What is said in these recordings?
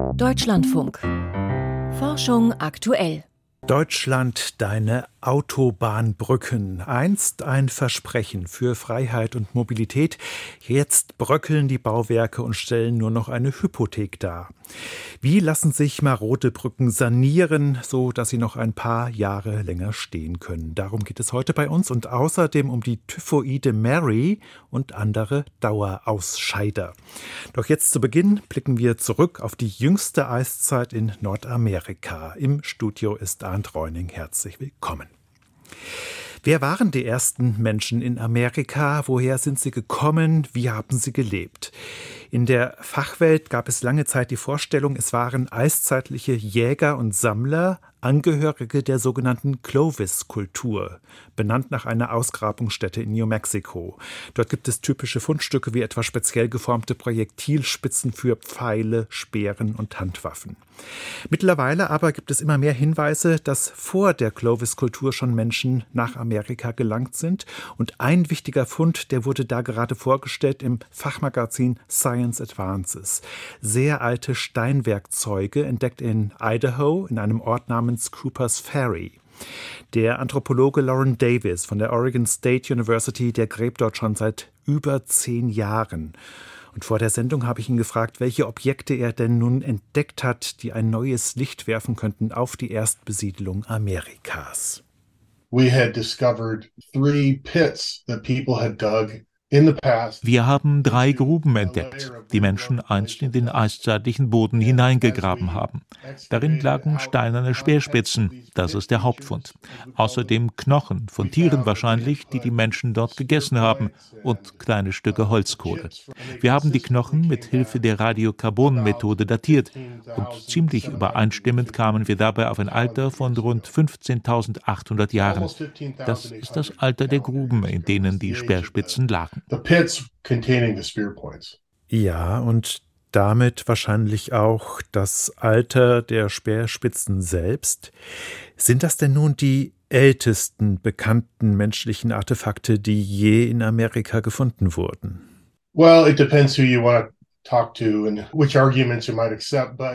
Deutschlandfunk. Forschung aktuell. Deutschland, deine Autobahnbrücken. Einst ein Versprechen für Freiheit und Mobilität. Jetzt bröckeln die Bauwerke und stellen nur noch eine Hypothek dar. Wie lassen sich marode Brücken sanieren, so dass sie noch ein paar Jahre länger stehen können? Darum geht es heute bei uns und außerdem um die typhoide Mary und andere Dauerausscheider. Doch jetzt zu Beginn blicken wir zurück auf die jüngste Eiszeit in Nordamerika. Im Studio ist Arndt Reuning. Herzlich willkommen. Wer waren die ersten Menschen in Amerika? Woher sind sie gekommen? Wie haben sie gelebt? In der Fachwelt gab es lange Zeit die Vorstellung, es waren eiszeitliche Jäger und Sammler, Angehörige der sogenannten Clovis-Kultur, benannt nach einer Ausgrabungsstätte in New Mexico. Dort gibt es typische Fundstücke wie etwa speziell geformte Projektilspitzen für Pfeile, Speeren und Handwaffen. Mittlerweile aber gibt es immer mehr Hinweise, dass vor der Clovis-Kultur schon Menschen nach Amerika gelangt sind. Und ein wichtiger Fund, der wurde da gerade vorgestellt im Fachmagazin Science Advances. Sehr alte Steinwerkzeuge entdeckt in Idaho in einem Ort namens namens Cooper's Ferry. Der Anthropologe Lauren Davis von der Oregon State University, der gräbt dort schon seit über zehn Jahren. Und vor der Sendung habe ich ihn gefragt, welche Objekte er denn nun entdeckt hat, die ein neues Licht werfen könnten auf die Erstbesiedlung Amerikas. We had discovered three pits that people had dug wir haben drei Gruben entdeckt, die Menschen einst in den eiszeitlichen Boden hineingegraben haben. Darin lagen steinerne Speerspitzen, das ist der Hauptfund. Außerdem Knochen von Tieren wahrscheinlich, die die Menschen dort gegessen haben, und kleine Stücke Holzkohle. Wir haben die Knochen mit Hilfe der Radiokarbonmethode datiert und ziemlich übereinstimmend kamen wir dabei auf ein Alter von rund 15.800 Jahren. Das ist das Alter der Gruben, in denen die Speerspitzen lagen the pits containing the spear points. Ja, und damit wahrscheinlich auch das Alter der Speerspitzen selbst. Sind das denn nun die ältesten bekannten menschlichen Artefakte, die je in Amerika gefunden wurden? Well, it depends who you want to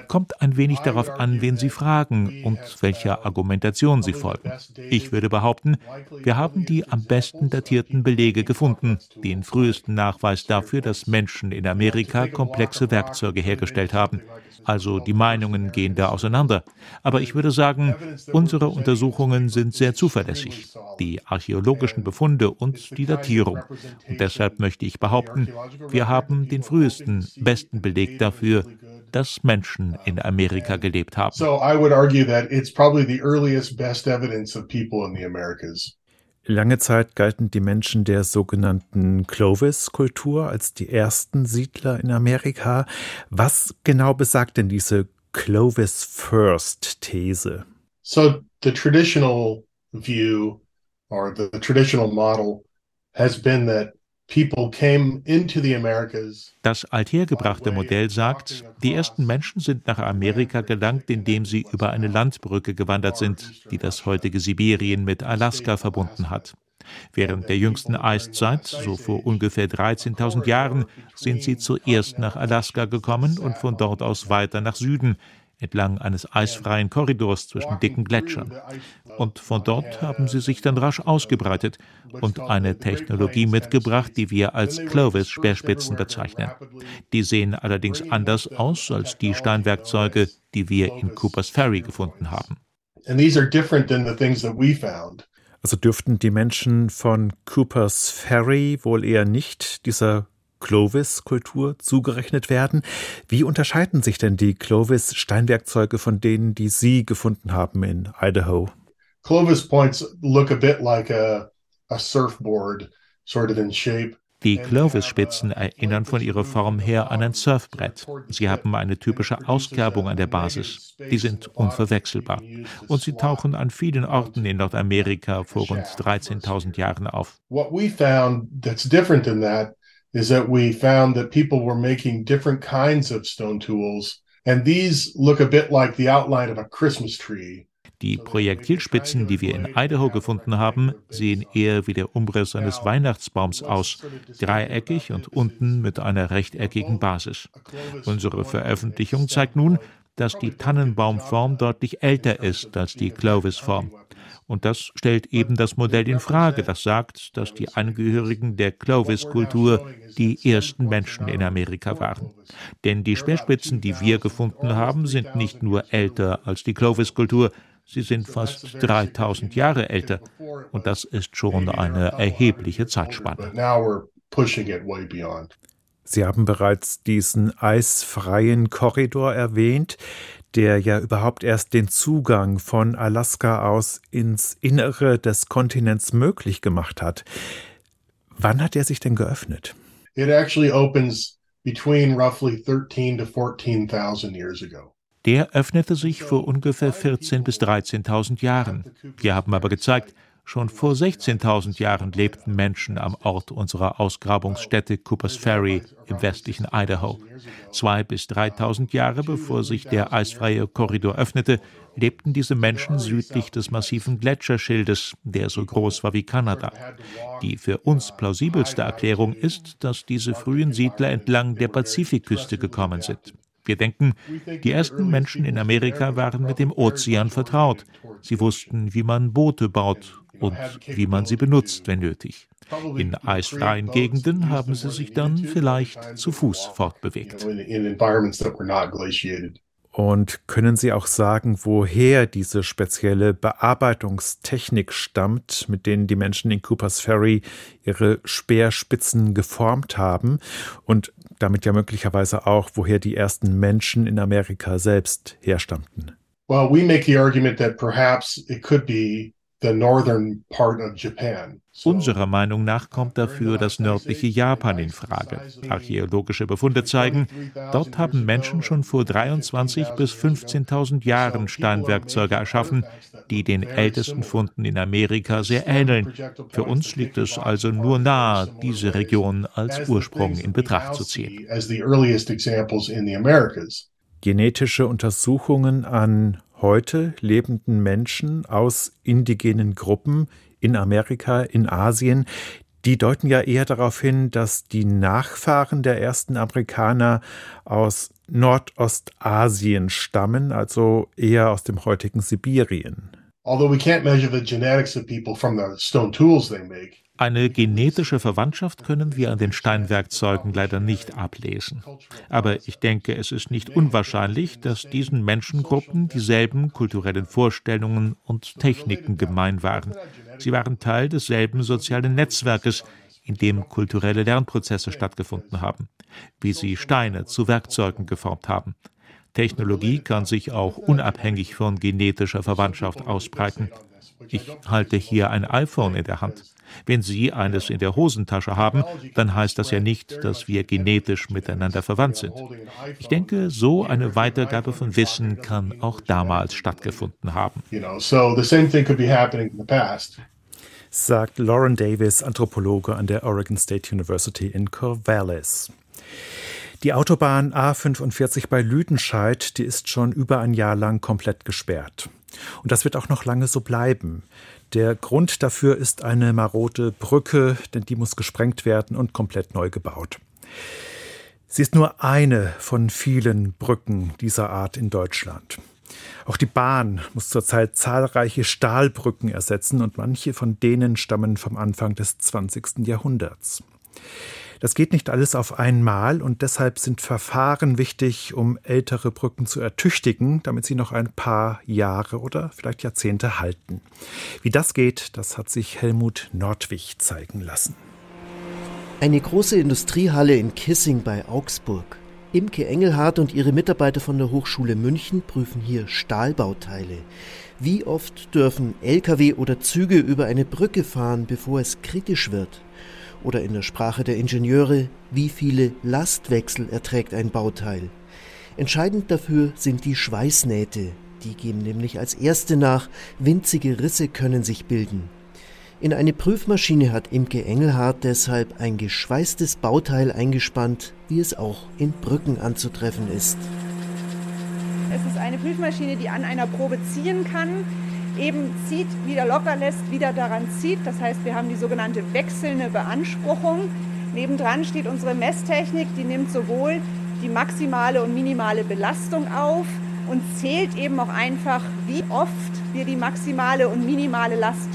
Kommt ein wenig darauf an, wen Sie fragen und welcher Argumentation Sie folgen. Ich würde behaupten, wir haben die am besten datierten Belege gefunden, den frühesten Nachweis dafür, dass Menschen in Amerika komplexe Werkzeuge hergestellt haben. Also die Meinungen gehen da auseinander. Aber ich würde sagen, unsere Untersuchungen sind sehr zuverlässig. Die archäologischen Befunde und die Datierung. Und deshalb möchte ich behaupten, wir haben den frühesten besten Beleg dafür, dass Menschen in Amerika gelebt haben. So I would argue that it's probably the earliest best evidence of people in the Americas. Lange Zeit galten die Menschen der sogenannten Clovis-Kultur als die ersten Siedler in Amerika. Was genau besagt denn diese Clovis First-These? So the traditional view or the traditional model has been that das althergebrachte Modell sagt, die ersten Menschen sind nach Amerika gelangt, indem sie über eine Landbrücke gewandert sind, die das heutige Sibirien mit Alaska verbunden hat. Während der jüngsten Eiszeit, so vor ungefähr 13.000 Jahren, sind sie zuerst nach Alaska gekommen und von dort aus weiter nach Süden, entlang eines eisfreien Korridors zwischen dicken Gletschern. Und von dort haben sie sich dann rasch ausgebreitet und eine Technologie mitgebracht, die wir als Clovis-Speerspitzen bezeichnen. Die sehen allerdings anders aus als die Steinwerkzeuge, die wir in Coopers Ferry gefunden haben. Also dürften die Menschen von Coopers Ferry wohl eher nicht dieser Clovis-Kultur zugerechnet werden. Wie unterscheiden sich denn die Clovis-Steinwerkzeuge von denen, die Sie gefunden haben in Idaho? Clovis points look a bit like a, a surfboard, sort of in shape. Die Clovis-Spitzen erinnern von ihrer Form her an ein Surfbrett. Sie haben eine typische Auskerbung an der Basis. Die sind unverwechselbar. Und sie tauchen an vielen Orten in Nordamerika vor rund 13.000 Jahren auf. What we found that's different than that is that we found that people were making different kinds of stone tools. And these look a bit like the outline of a Christmas tree. Die Projektilspitzen, die wir in Idaho gefunden haben, sehen eher wie der Umriss eines Weihnachtsbaums aus, dreieckig und unten mit einer rechteckigen Basis. Unsere Veröffentlichung zeigt nun, dass die Tannenbaumform deutlich älter ist als die Clovis-Form. Und das stellt eben das Modell in Frage, das sagt, dass die Angehörigen der Clovis-Kultur die ersten Menschen in Amerika waren. Denn die Speerspitzen, die wir gefunden haben, sind nicht nur älter als die Clovis-Kultur, sie sind fast 3000 Jahre älter. Und das ist schon eine erhebliche Zeitspanne. Sie haben bereits diesen eisfreien Korridor erwähnt der ja überhaupt erst den Zugang von Alaska aus ins Innere des Kontinents möglich gemacht hat. Wann hat er sich denn geöffnet? It actually opens between roughly 13 to 14,000 years ago. Der öffnete sich vor ungefähr 14.000 bis 13.000 Jahren. Wir haben aber gezeigt, Schon vor 16.000 Jahren lebten Menschen am Ort unserer Ausgrabungsstätte Coopers Ferry im westlichen Idaho. Zwei bis 3.000 Jahre bevor sich der eisfreie Korridor öffnete, lebten diese Menschen südlich des massiven Gletscherschildes, der so groß war wie Kanada. Die für uns plausibelste Erklärung ist, dass diese frühen Siedler entlang der Pazifikküste gekommen sind. Wir denken, die ersten Menschen in Amerika waren mit dem Ozean vertraut. Sie wussten, wie man Boote baut und wie man sie benutzt, wenn nötig. In eisfreien Gegenden haben sie sich dann vielleicht zu Fuß fortbewegt. Und können Sie auch sagen, woher diese spezielle Bearbeitungstechnik stammt, mit denen die Menschen in Coopers Ferry ihre Speerspitzen geformt haben und damit ja möglicherweise auch, woher die ersten Menschen in Amerika selbst herstammten? Well, we make the argument that perhaps it could be Unserer Meinung nach kommt dafür das nördliche Japan in Frage. Archäologische Befunde zeigen, dort haben Menschen schon vor 23.000 bis 15.000 Jahren Steinwerkzeuge erschaffen, die den ältesten Funden in Amerika sehr ähneln. Für uns liegt es also nur nahe, diese Region als Ursprung in Betracht zu ziehen. Genetische Untersuchungen an heute lebenden Menschen aus indigenen Gruppen in Amerika, in Asien, die deuten ja eher darauf hin, dass die Nachfahren der ersten Amerikaner aus Nordostasien stammen, also eher aus dem heutigen Sibirien. Although we can't measure the genetics of people from the stone tools they make. Eine genetische Verwandtschaft können wir an den Steinwerkzeugen leider nicht ablesen. Aber ich denke, es ist nicht unwahrscheinlich, dass diesen Menschengruppen dieselben kulturellen Vorstellungen und Techniken gemein waren. Sie waren Teil desselben sozialen Netzwerkes, in dem kulturelle Lernprozesse stattgefunden haben, wie sie Steine zu Werkzeugen geformt haben. Technologie kann sich auch unabhängig von genetischer Verwandtschaft ausbreiten. Ich halte hier ein iPhone in der Hand. Wenn Sie eines in der Hosentasche haben, dann heißt das ja nicht, dass wir genetisch miteinander verwandt sind. Ich denke, so eine Weitergabe von Wissen kann auch damals stattgefunden haben. Sagt Lauren Davis, Anthropologe an der Oregon State University in Corvallis. Die Autobahn A45 bei Lüdenscheid, die ist schon über ein Jahr lang komplett gesperrt. Und das wird auch noch lange so bleiben. Der Grund dafür ist eine marode Brücke, denn die muss gesprengt werden und komplett neu gebaut. Sie ist nur eine von vielen Brücken dieser Art in Deutschland. Auch die Bahn muss zurzeit zahlreiche Stahlbrücken ersetzen und manche von denen stammen vom Anfang des 20. Jahrhunderts. Das geht nicht alles auf einmal und deshalb sind Verfahren wichtig, um ältere Brücken zu ertüchtigen, damit sie noch ein paar Jahre oder vielleicht Jahrzehnte halten. Wie das geht, das hat sich Helmut Nordwig zeigen lassen. Eine große Industriehalle in Kissing bei Augsburg. Imke Engelhardt und ihre Mitarbeiter von der Hochschule München prüfen hier Stahlbauteile. Wie oft dürfen Lkw oder Züge über eine Brücke fahren, bevor es kritisch wird? Oder in der Sprache der Ingenieure, wie viele Lastwechsel erträgt ein Bauteil? Entscheidend dafür sind die Schweißnähte. Die geben nämlich als erste nach, winzige Risse können sich bilden. In eine Prüfmaschine hat Imke Engelhardt deshalb ein geschweißtes Bauteil eingespannt, wie es auch in Brücken anzutreffen ist. Es ist eine Prüfmaschine, die an einer Probe ziehen kann. Eben zieht, wieder locker lässt, wieder daran zieht. Das heißt, wir haben die sogenannte wechselnde Beanspruchung. Nebendran steht unsere Messtechnik, die nimmt sowohl die maximale und minimale Belastung auf und zählt eben auch einfach, wie oft wir die maximale und minimale Last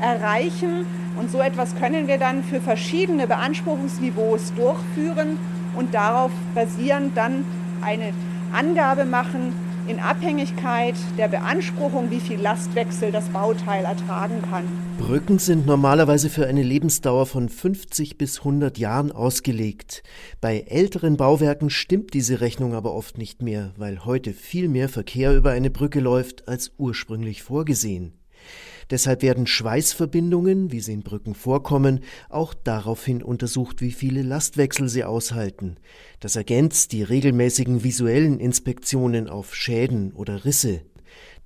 erreichen. Und so etwas können wir dann für verschiedene Beanspruchungsniveaus durchführen und darauf basierend dann eine Angabe machen, in Abhängigkeit der Beanspruchung, wie viel Lastwechsel das Bauteil ertragen kann. Brücken sind normalerweise für eine Lebensdauer von 50 bis 100 Jahren ausgelegt. Bei älteren Bauwerken stimmt diese Rechnung aber oft nicht mehr, weil heute viel mehr Verkehr über eine Brücke läuft als ursprünglich vorgesehen. Deshalb werden Schweißverbindungen, wie sie in Brücken vorkommen, auch daraufhin untersucht, wie viele Lastwechsel sie aushalten. Das ergänzt die regelmäßigen visuellen Inspektionen auf Schäden oder Risse.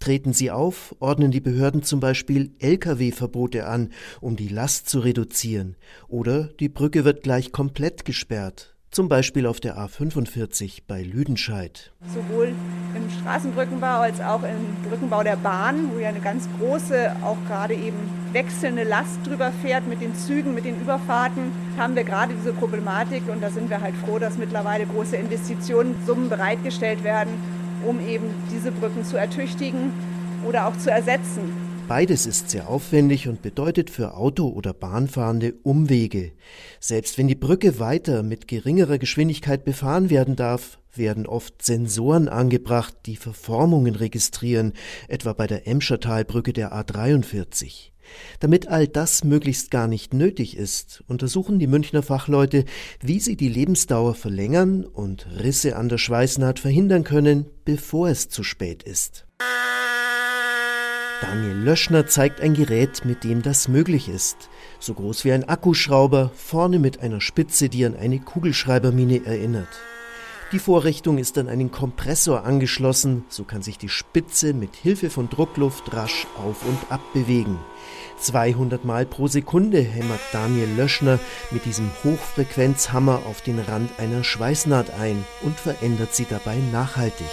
Treten sie auf, ordnen die Behörden zum Beispiel Lkw-Verbote an, um die Last zu reduzieren, oder die Brücke wird gleich komplett gesperrt, zum Beispiel auf der A45 bei Lüdenscheid. Sowohl im Straßenbrückenbau als auch im Brückenbau der Bahn, wo ja eine ganz große, auch gerade eben wechselnde Last drüber fährt mit den Zügen, mit den Überfahrten, haben wir gerade diese Problematik und da sind wir halt froh, dass mittlerweile große Investitionssummen bereitgestellt werden, um eben diese Brücken zu ertüchtigen oder auch zu ersetzen. Beides ist sehr aufwendig und bedeutet für Auto- oder Bahnfahrende Umwege. Selbst wenn die Brücke weiter mit geringerer Geschwindigkeit befahren werden darf, werden oft Sensoren angebracht, die Verformungen registrieren, etwa bei der Emschertalbrücke der A43. Damit all das möglichst gar nicht nötig ist, untersuchen die Münchner Fachleute, wie sie die Lebensdauer verlängern und Risse an der Schweißnaht verhindern können, bevor es zu spät ist. Daniel Löschner zeigt ein Gerät, mit dem das möglich ist. So groß wie ein Akkuschrauber, vorne mit einer Spitze, die an eine Kugelschreibermine erinnert. Die Vorrichtung ist an einen Kompressor angeschlossen, so kann sich die Spitze mit Hilfe von Druckluft rasch auf und ab bewegen. 200 Mal pro Sekunde hämmert Daniel Löschner mit diesem Hochfrequenzhammer auf den Rand einer Schweißnaht ein und verändert sie dabei nachhaltig.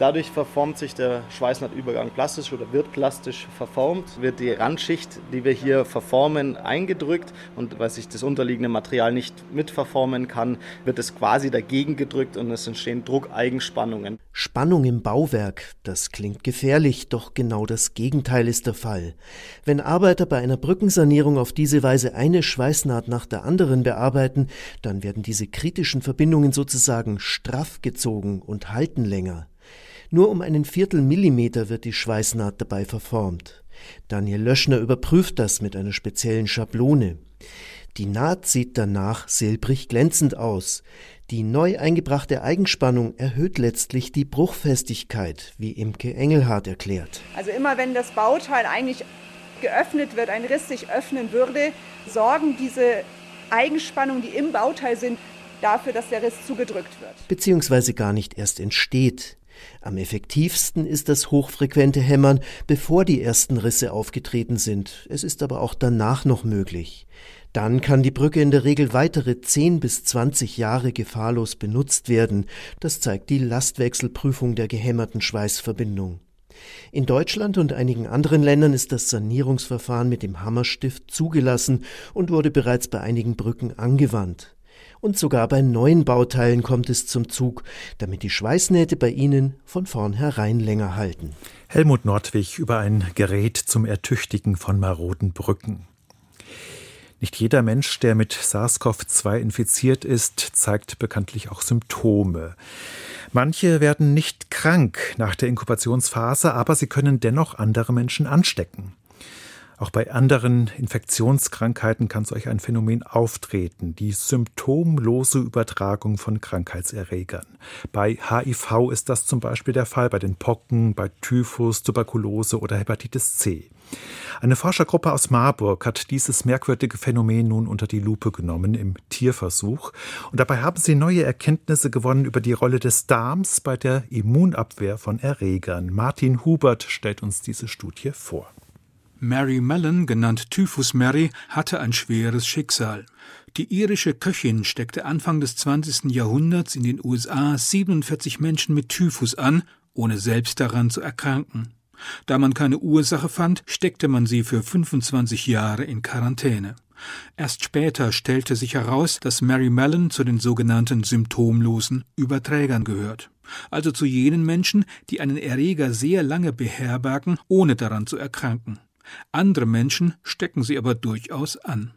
Dadurch verformt sich der Schweißnahtübergang plastisch oder wird plastisch verformt, wird die Randschicht, die wir hier verformen, eingedrückt und weil sich das unterliegende Material nicht mitverformen kann, wird es quasi dagegen gedrückt und es entstehen Druckeigenspannungen. Spannung im Bauwerk, das klingt gefährlich, doch genau das Gegenteil ist der Fall. Wenn Arbeiter bei einer Brückensanierung auf diese Weise eine Schweißnaht nach der anderen bearbeiten, dann werden diese kritischen Verbindungen sozusagen straff gezogen und halten länger. Nur um einen Viertelmillimeter wird die Schweißnaht dabei verformt. Daniel Löschner überprüft das mit einer speziellen Schablone. Die Naht sieht danach silbrig glänzend aus. Die neu eingebrachte Eigenspannung erhöht letztlich die Bruchfestigkeit, wie Imke Engelhardt erklärt. Also immer wenn das Bauteil eigentlich geöffnet wird, ein Riss sich öffnen würde, sorgen diese Eigenspannungen, die im Bauteil sind, dafür, dass der Riss zugedrückt wird. Beziehungsweise gar nicht erst entsteht. Am effektivsten ist das hochfrequente Hämmern, bevor die ersten Risse aufgetreten sind. Es ist aber auch danach noch möglich. Dann kann die Brücke in der Regel weitere 10 bis 20 Jahre gefahrlos benutzt werden. Das zeigt die Lastwechselprüfung der gehämmerten Schweißverbindung. In Deutschland und einigen anderen Ländern ist das Sanierungsverfahren mit dem Hammerstift zugelassen und wurde bereits bei einigen Brücken angewandt und sogar bei neuen Bauteilen kommt es zum Zug, damit die Schweißnähte bei ihnen von vornherein länger halten. Helmut Nordwig über ein Gerät zum Ertüchtigen von maroden Brücken. Nicht jeder Mensch, der mit SARS-CoV-2 infiziert ist, zeigt bekanntlich auch Symptome. Manche werden nicht krank nach der Inkubationsphase, aber sie können dennoch andere Menschen anstecken. Auch bei anderen Infektionskrankheiten kann solch ein Phänomen auftreten, die symptomlose Übertragung von Krankheitserregern. Bei HIV ist das zum Beispiel der Fall, bei den Pocken, bei Typhus, Tuberkulose oder Hepatitis C. Eine Forschergruppe aus Marburg hat dieses merkwürdige Phänomen nun unter die Lupe genommen im Tierversuch. Und dabei haben sie neue Erkenntnisse gewonnen über die Rolle des Darms bei der Immunabwehr von Erregern. Martin Hubert stellt uns diese Studie vor. Mary Mellon, genannt Typhus Mary, hatte ein schweres Schicksal. Die irische Köchin steckte Anfang des 20. Jahrhunderts in den USA 47 Menschen mit Typhus an, ohne selbst daran zu erkranken. Da man keine Ursache fand, steckte man sie für 25 Jahre in Quarantäne. Erst später stellte sich heraus, dass Mary Mellon zu den sogenannten symptomlosen Überträgern gehört. Also zu jenen Menschen, die einen Erreger sehr lange beherbergen, ohne daran zu erkranken. Andere Menschen stecken sie aber durchaus an.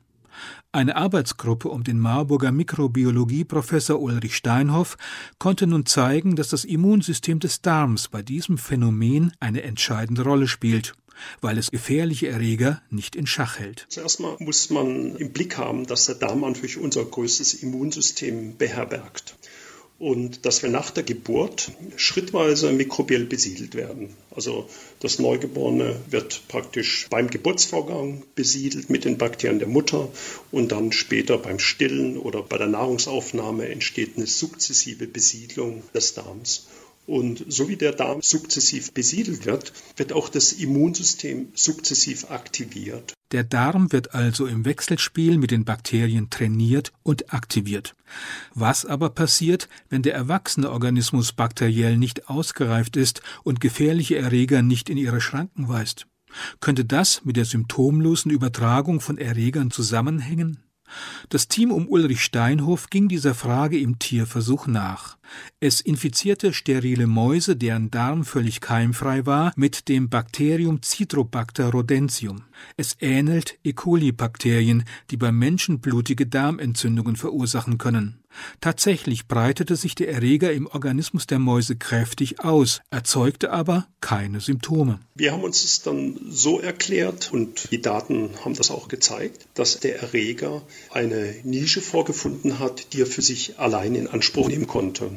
Eine Arbeitsgruppe um den Marburger Mikrobiologieprofessor Ulrich Steinhoff konnte nun zeigen, dass das Immunsystem des Darms bei diesem Phänomen eine entscheidende Rolle spielt weil es gefährliche Erreger nicht in Schach hält. Zuerst mal muss man im Blick haben, dass der Darm natürlich unser größtes Immunsystem beherbergt und dass wir nach der Geburt schrittweise mikrobiell besiedelt werden. Also das Neugeborene wird praktisch beim Geburtsvorgang besiedelt mit den Bakterien der Mutter und dann später beim Stillen oder bei der Nahrungsaufnahme entsteht eine sukzessive Besiedlung des Darms. Und so wie der Darm sukzessiv besiedelt wird, wird auch das Immunsystem sukzessiv aktiviert. Der Darm wird also im Wechselspiel mit den Bakterien trainiert und aktiviert. Was aber passiert, wenn der erwachsene Organismus bakteriell nicht ausgereift ist und gefährliche Erreger nicht in ihre Schranken weist? Könnte das mit der symptomlosen Übertragung von Erregern zusammenhängen? Das Team um Ulrich Steinhoff ging dieser Frage im Tierversuch nach. Es infizierte sterile Mäuse, deren Darm völlig keimfrei war, mit dem Bakterium Citrobacter rodentium. Es ähnelt E. coli-Bakterien, die beim Menschen blutige Darmentzündungen verursachen können. Tatsächlich breitete sich der Erreger im Organismus der Mäuse kräftig aus, erzeugte aber keine Symptome. Wir haben uns es dann so erklärt, und die Daten haben das auch gezeigt, dass der Erreger eine Nische vorgefunden hat, die er für sich allein in Anspruch nehmen konnte.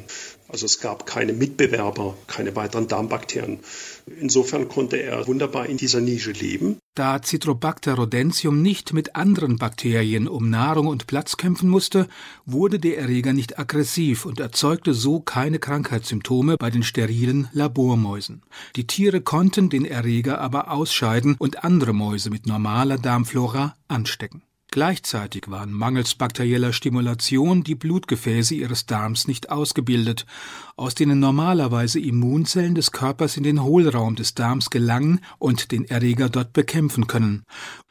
Also es gab keine Mitbewerber, keine weiteren Darmbakterien. Insofern konnte er wunderbar in dieser Nische leben. Da Citrobacter rodentium nicht mit anderen Bakterien um Nahrung und Platz kämpfen musste, wurde der Erreger nicht aggressiv und erzeugte so keine Krankheitssymptome bei den sterilen Labormäusen. Die Tiere konnten den Erreger aber ausscheiden und andere Mäuse mit normaler Darmflora anstecken. Gleichzeitig waren mangels bakterieller Stimulation die Blutgefäße ihres Darms nicht ausgebildet, aus denen normalerweise Immunzellen des Körpers in den Hohlraum des Darms gelangen und den Erreger dort bekämpfen können.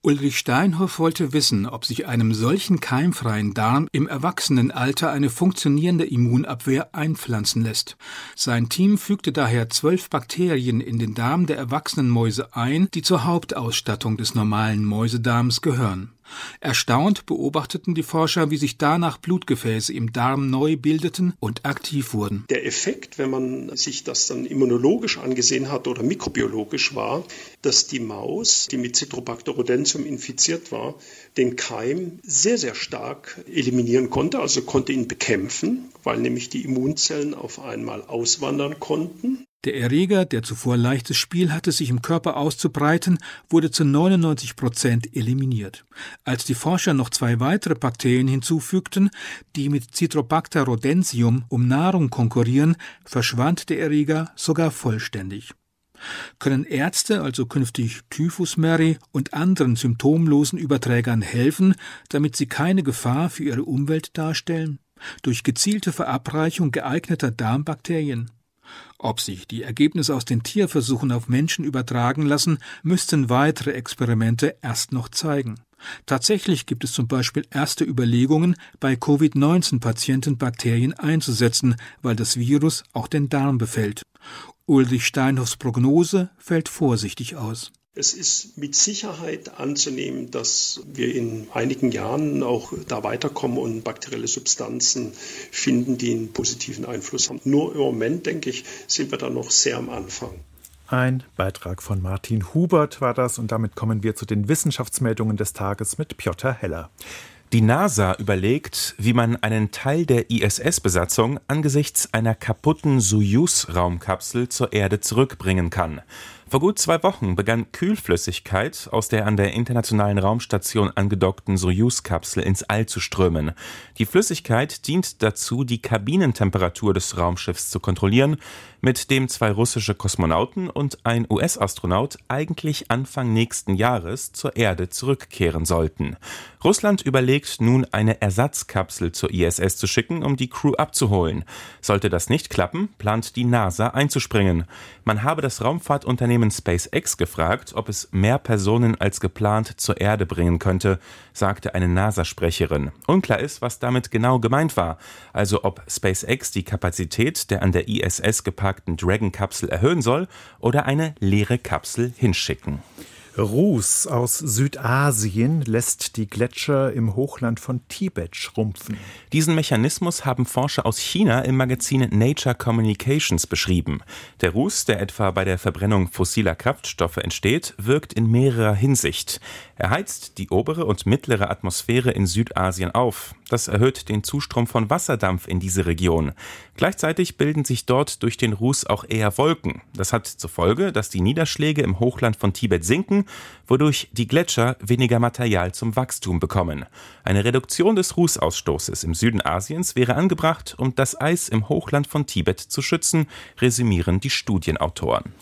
Ulrich Steinhoff wollte wissen, ob sich einem solchen keimfreien Darm im Erwachsenenalter eine funktionierende Immunabwehr einpflanzen lässt. Sein Team fügte daher zwölf Bakterien in den Darm der erwachsenen Mäuse ein, die zur Hauptausstattung des normalen Mäusedarms gehören. Erstaunt beobachteten die Forscher, wie sich danach Blutgefäße im Darm neu bildeten und aktiv wurden. Der Effekt, wenn man sich das dann immunologisch angesehen hat oder mikrobiologisch war, dass die Maus, die mit Citrobacter rodentium infiziert war, den Keim sehr, sehr stark eliminieren konnte, also konnte ihn bekämpfen, weil nämlich die Immunzellen auf einmal auswandern konnten. Der Erreger, der zuvor leichtes Spiel hatte, sich im Körper auszubreiten, wurde zu 99 Prozent eliminiert. Als die Forscher noch zwei weitere Bakterien hinzufügten, die mit Citrobacter rodentium um Nahrung konkurrieren, verschwand der Erreger sogar vollständig. Können Ärzte also künftig Typhusmary und anderen symptomlosen Überträgern helfen, damit sie keine Gefahr für ihre Umwelt darstellen? Durch gezielte Verabreichung geeigneter Darmbakterien? Ob sich die Ergebnisse aus den Tierversuchen auf Menschen übertragen lassen, müssten weitere Experimente erst noch zeigen. Tatsächlich gibt es zum Beispiel erste Überlegungen, bei Covid-19-Patienten Bakterien einzusetzen, weil das Virus auch den Darm befällt. Ulrich Steinhoffs Prognose fällt vorsichtig aus. Es ist mit Sicherheit anzunehmen, dass wir in einigen Jahren auch da weiterkommen und bakterielle Substanzen finden, die einen positiven Einfluss haben. Nur im Moment, denke ich, sind wir da noch sehr am Anfang. Ein Beitrag von Martin Hubert war das und damit kommen wir zu den Wissenschaftsmeldungen des Tages mit Piotr Heller. Die NASA überlegt, wie man einen Teil der ISS-Besatzung angesichts einer kaputten Soyuz-Raumkapsel zur Erde zurückbringen kann. Vor gut zwei Wochen begann Kühlflüssigkeit aus der an der Internationalen Raumstation angedockten Soyuz-Kapsel ins All zu strömen. Die Flüssigkeit dient dazu, die Kabinentemperatur des Raumschiffs zu kontrollieren, mit dem zwei russische Kosmonauten und ein US-Astronaut eigentlich Anfang nächsten Jahres zur Erde zurückkehren sollten. Russland überlegt nun, eine Ersatzkapsel zur ISS zu schicken, um die Crew abzuholen. Sollte das nicht klappen, plant die NASA einzuspringen. Man habe das Raumfahrtunternehmen Unternehmen SpaceX gefragt, ob es mehr Personen als geplant zur Erde bringen könnte, sagte eine NASA-Sprecherin. Unklar ist, was damit genau gemeint war, also ob SpaceX die Kapazität der an der ISS geparkten Dragon-Kapsel erhöhen soll oder eine leere Kapsel hinschicken. Ruß aus Südasien lässt die Gletscher im Hochland von Tibet schrumpfen. Diesen Mechanismus haben Forscher aus China im Magazin Nature Communications beschrieben. Der Ruß, der etwa bei der Verbrennung fossiler Kraftstoffe entsteht, wirkt in mehrerer Hinsicht. Er heizt die obere und mittlere Atmosphäre in Südasien auf. Das erhöht den Zustrom von Wasserdampf in diese Region. Gleichzeitig bilden sich dort durch den Ruß auch eher Wolken. Das hat zur Folge, dass die Niederschläge im Hochland von Tibet sinken wodurch die Gletscher weniger Material zum Wachstum bekommen. Eine Reduktion des Rußausstoßes im Süden Asiens wäre angebracht, um das Eis im Hochland von Tibet zu schützen, resümieren die Studienautoren.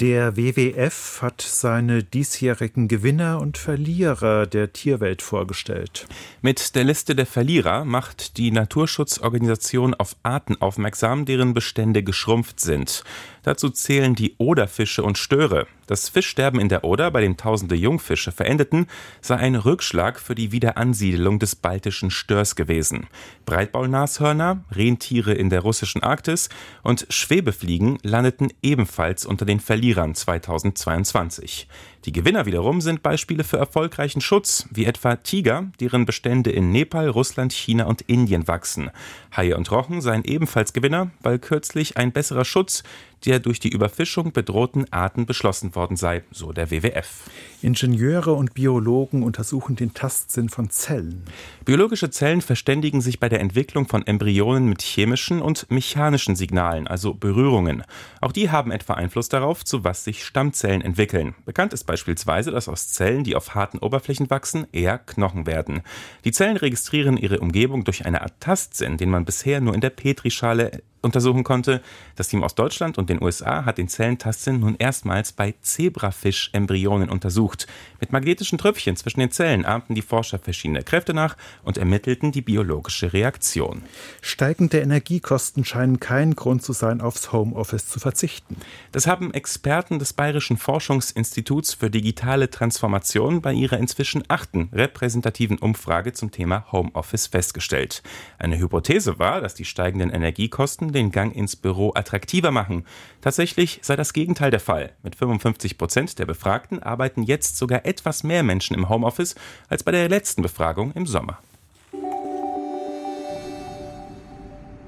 Der WWF hat seine diesjährigen Gewinner und Verlierer der Tierwelt vorgestellt. Mit der Liste der Verlierer macht die Naturschutzorganisation auf Arten aufmerksam, deren Bestände geschrumpft sind. Dazu zählen die Oderfische und Störe. Das Fischsterben in der Oder, bei dem tausende Jungfische verendeten, sei ein Rückschlag für die Wiederansiedelung des baltischen Störs gewesen. Breitbaulnashörner, Rentiere in der russischen Arktis und Schwebefliegen landeten ebenfalls unter den Verlierern 2022. Die Gewinner wiederum sind Beispiele für erfolgreichen Schutz, wie etwa Tiger, deren Bestände in Nepal, Russland, China und Indien wachsen. Haie und Rochen seien ebenfalls Gewinner, weil kürzlich ein besserer Schutz der durch die Überfischung bedrohten Arten beschlossen worden sei, so der WWF. Ingenieure und Biologen untersuchen den Tastsinn von Zellen. Biologische Zellen verständigen sich bei der Entwicklung von Embryonen mit chemischen und mechanischen Signalen, also Berührungen. Auch die haben etwa Einfluss darauf, zu was sich Stammzellen entwickeln. Bekannt ist beispielsweise, dass aus Zellen, die auf harten Oberflächen wachsen, eher Knochen werden. Die Zellen registrieren ihre Umgebung durch eine Art Tastsinn, den man bisher nur in der Petrischale untersuchen konnte. Das Team aus Deutschland und den USA hat den Zellentastsinn nun erstmals bei Zebrafisch-Embryonen untersucht. Mit magnetischen Tröpfchen zwischen den Zellen ahmten die Forscher verschiedene Kräfte nach und ermittelten die biologische Reaktion. Steigende Energiekosten scheinen kein Grund zu sein, aufs Homeoffice zu verzichten. Das haben Experten des Bayerischen Forschungsinstituts für digitale Transformation bei ihrer inzwischen achten repräsentativen Umfrage zum Thema Homeoffice festgestellt. Eine Hypothese war, dass die steigenden Energiekosten den Gang ins Büro attraktiver machen. Tatsächlich sei das Gegenteil der Fall. Mit 55 Prozent der Befragten arbeiten jetzt sogar etwas mehr Menschen im Homeoffice als bei der letzten Befragung im Sommer.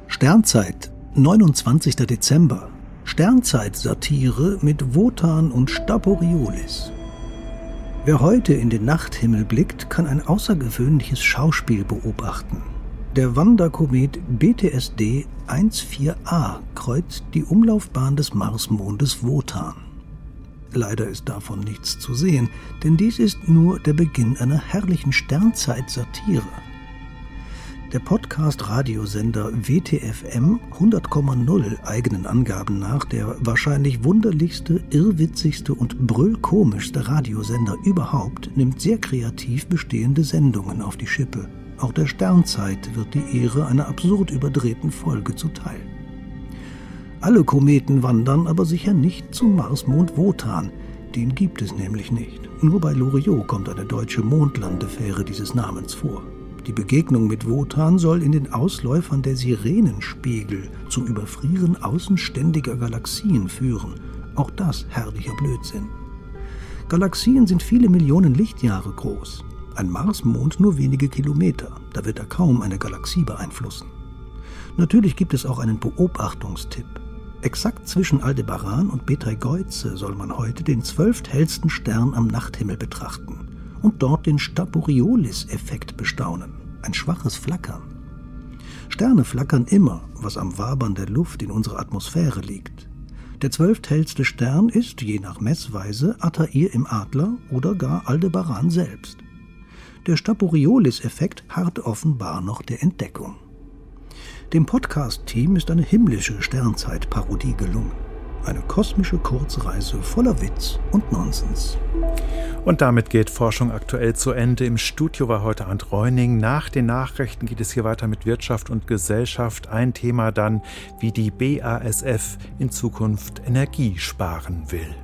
Sternzeit, 29. Dezember. Sternzeit-Satire mit Wotan und Staporiolis. Wer heute in den Nachthimmel blickt, kann ein außergewöhnliches Schauspiel beobachten. Der Wanderkomet BTSD 14a kreuzt die Umlaufbahn des Marsmondes Wotan. Leider ist davon nichts zu sehen, denn dies ist nur der Beginn einer herrlichen Sternzeit-Satire. Der Podcast-Radiosender WTFM 100,0 eigenen Angaben nach der wahrscheinlich wunderlichste, irrwitzigste und brüllkomischste Radiosender überhaupt nimmt sehr kreativ bestehende Sendungen auf die Schippe. Auch der Sternzeit wird die Ehre einer absurd überdrehten Folge zuteil. Alle Kometen wandern aber sicher nicht zum Marsmond Wotan. Den gibt es nämlich nicht. Nur bei Loriot kommt eine deutsche Mondlandefähre dieses Namens vor. Die Begegnung mit Wotan soll in den Ausläufern der Sirenenspiegel zum Überfrieren außenständiger Galaxien führen. Auch das herrlicher Blödsinn. Galaxien sind viele Millionen Lichtjahre groß. Ein Marsmond nur wenige Kilometer, da wird er kaum eine Galaxie beeinflussen. Natürlich gibt es auch einen Beobachtungstipp. Exakt zwischen Aldebaran und Betelgeuse soll man heute den zwölfthellsten Stern am Nachthimmel betrachten und dort den Staporiolis-Effekt bestaunen, ein schwaches Flackern. Sterne flackern immer, was am Wabern der Luft in unserer Atmosphäre liegt. Der zwölfthellste Stern ist, je nach Messweise, Altair im Adler oder gar Aldebaran selbst. Der Staporiolis-Effekt harrt offenbar noch der Entdeckung. Dem Podcast-Team ist eine himmlische Sternzeit-Parodie gelungen. Eine kosmische Kurzreise voller Witz und Nonsens. Und damit geht Forschung aktuell zu Ende. Im Studio war heute Ant Reuning. Nach den Nachrichten geht es hier weiter mit Wirtschaft und Gesellschaft. Ein Thema dann, wie die BASF in Zukunft Energie sparen will.